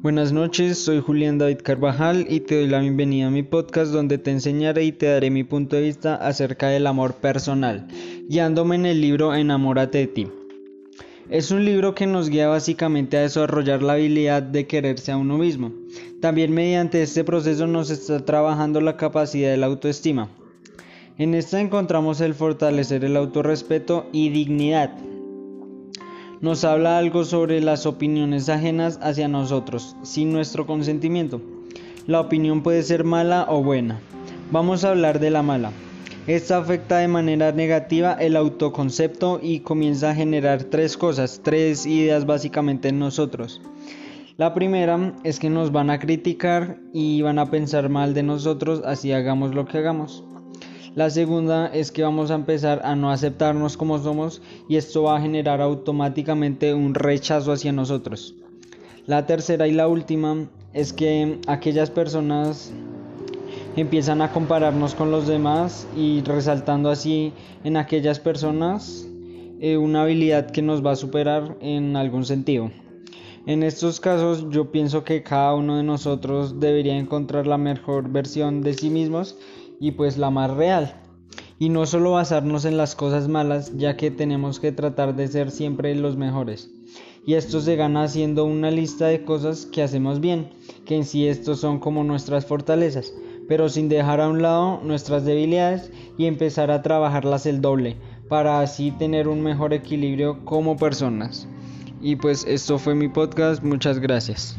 Buenas noches, soy Julián David Carvajal y te doy la bienvenida a mi podcast donde te enseñaré y te daré mi punto de vista acerca del amor personal, guiándome en el libro Enamórate de ti. Es un libro que nos guía básicamente a desarrollar la habilidad de quererse a uno mismo. También mediante este proceso nos está trabajando la capacidad de la autoestima. En esta encontramos el fortalecer el autorrespeto y dignidad, nos habla algo sobre las opiniones ajenas hacia nosotros, sin nuestro consentimiento. La opinión puede ser mala o buena. Vamos a hablar de la mala. Esta afecta de manera negativa el autoconcepto y comienza a generar tres cosas, tres ideas básicamente en nosotros. La primera es que nos van a criticar y van a pensar mal de nosotros así hagamos lo que hagamos. La segunda es que vamos a empezar a no aceptarnos como somos y esto va a generar automáticamente un rechazo hacia nosotros. La tercera y la última es que aquellas personas empiezan a compararnos con los demás y resaltando así en aquellas personas eh, una habilidad que nos va a superar en algún sentido. En estos casos yo pienso que cada uno de nosotros debería encontrar la mejor versión de sí mismos y pues la más real. Y no solo basarnos en las cosas malas, ya que tenemos que tratar de ser siempre los mejores. Y esto se gana haciendo una lista de cosas que hacemos bien, que en sí estos son como nuestras fortalezas, pero sin dejar a un lado nuestras debilidades y empezar a trabajarlas el doble, para así tener un mejor equilibrio como personas. Y pues esto fue mi podcast, muchas gracias.